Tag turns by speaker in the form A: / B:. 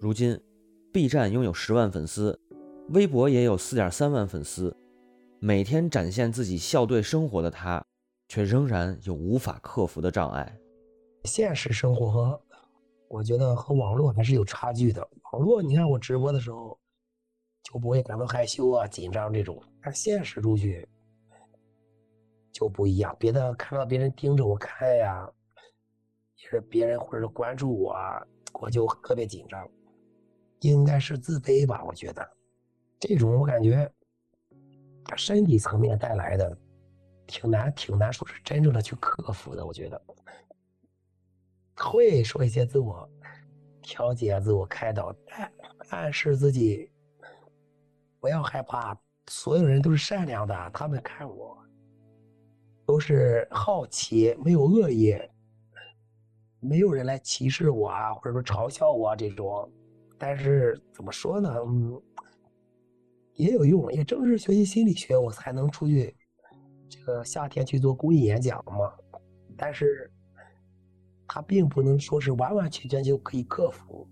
A: 如今，B 站拥有十万粉丝，微博也有四点三万粉丝，每天展现自己校对生活的他，却仍然有无法克服的障碍。
B: 现实生活我觉得和网络还是有差距的。网络，你看我直播的时候就不会感到害羞啊、紧张这种，但现实出去就不一样。别的看到别人盯着我看呀，也是别人或者是关注我，我就特别紧张，应该是自卑吧？我觉得这种我感觉身体层面带来的挺难，挺难说是真正的去克服的。我觉得。会说一些自我调节、自我开导，暗示自己不要害怕。所有人都是善良的，他们看我都是好奇，没有恶意，没有人来歧视我啊，或者说嘲笑我这种。但是怎么说呢？嗯，也有用。也正是学习心理学，我才能出去这个夏天去做公益演讲嘛。但是。它并不能说是完完全全就可以克服。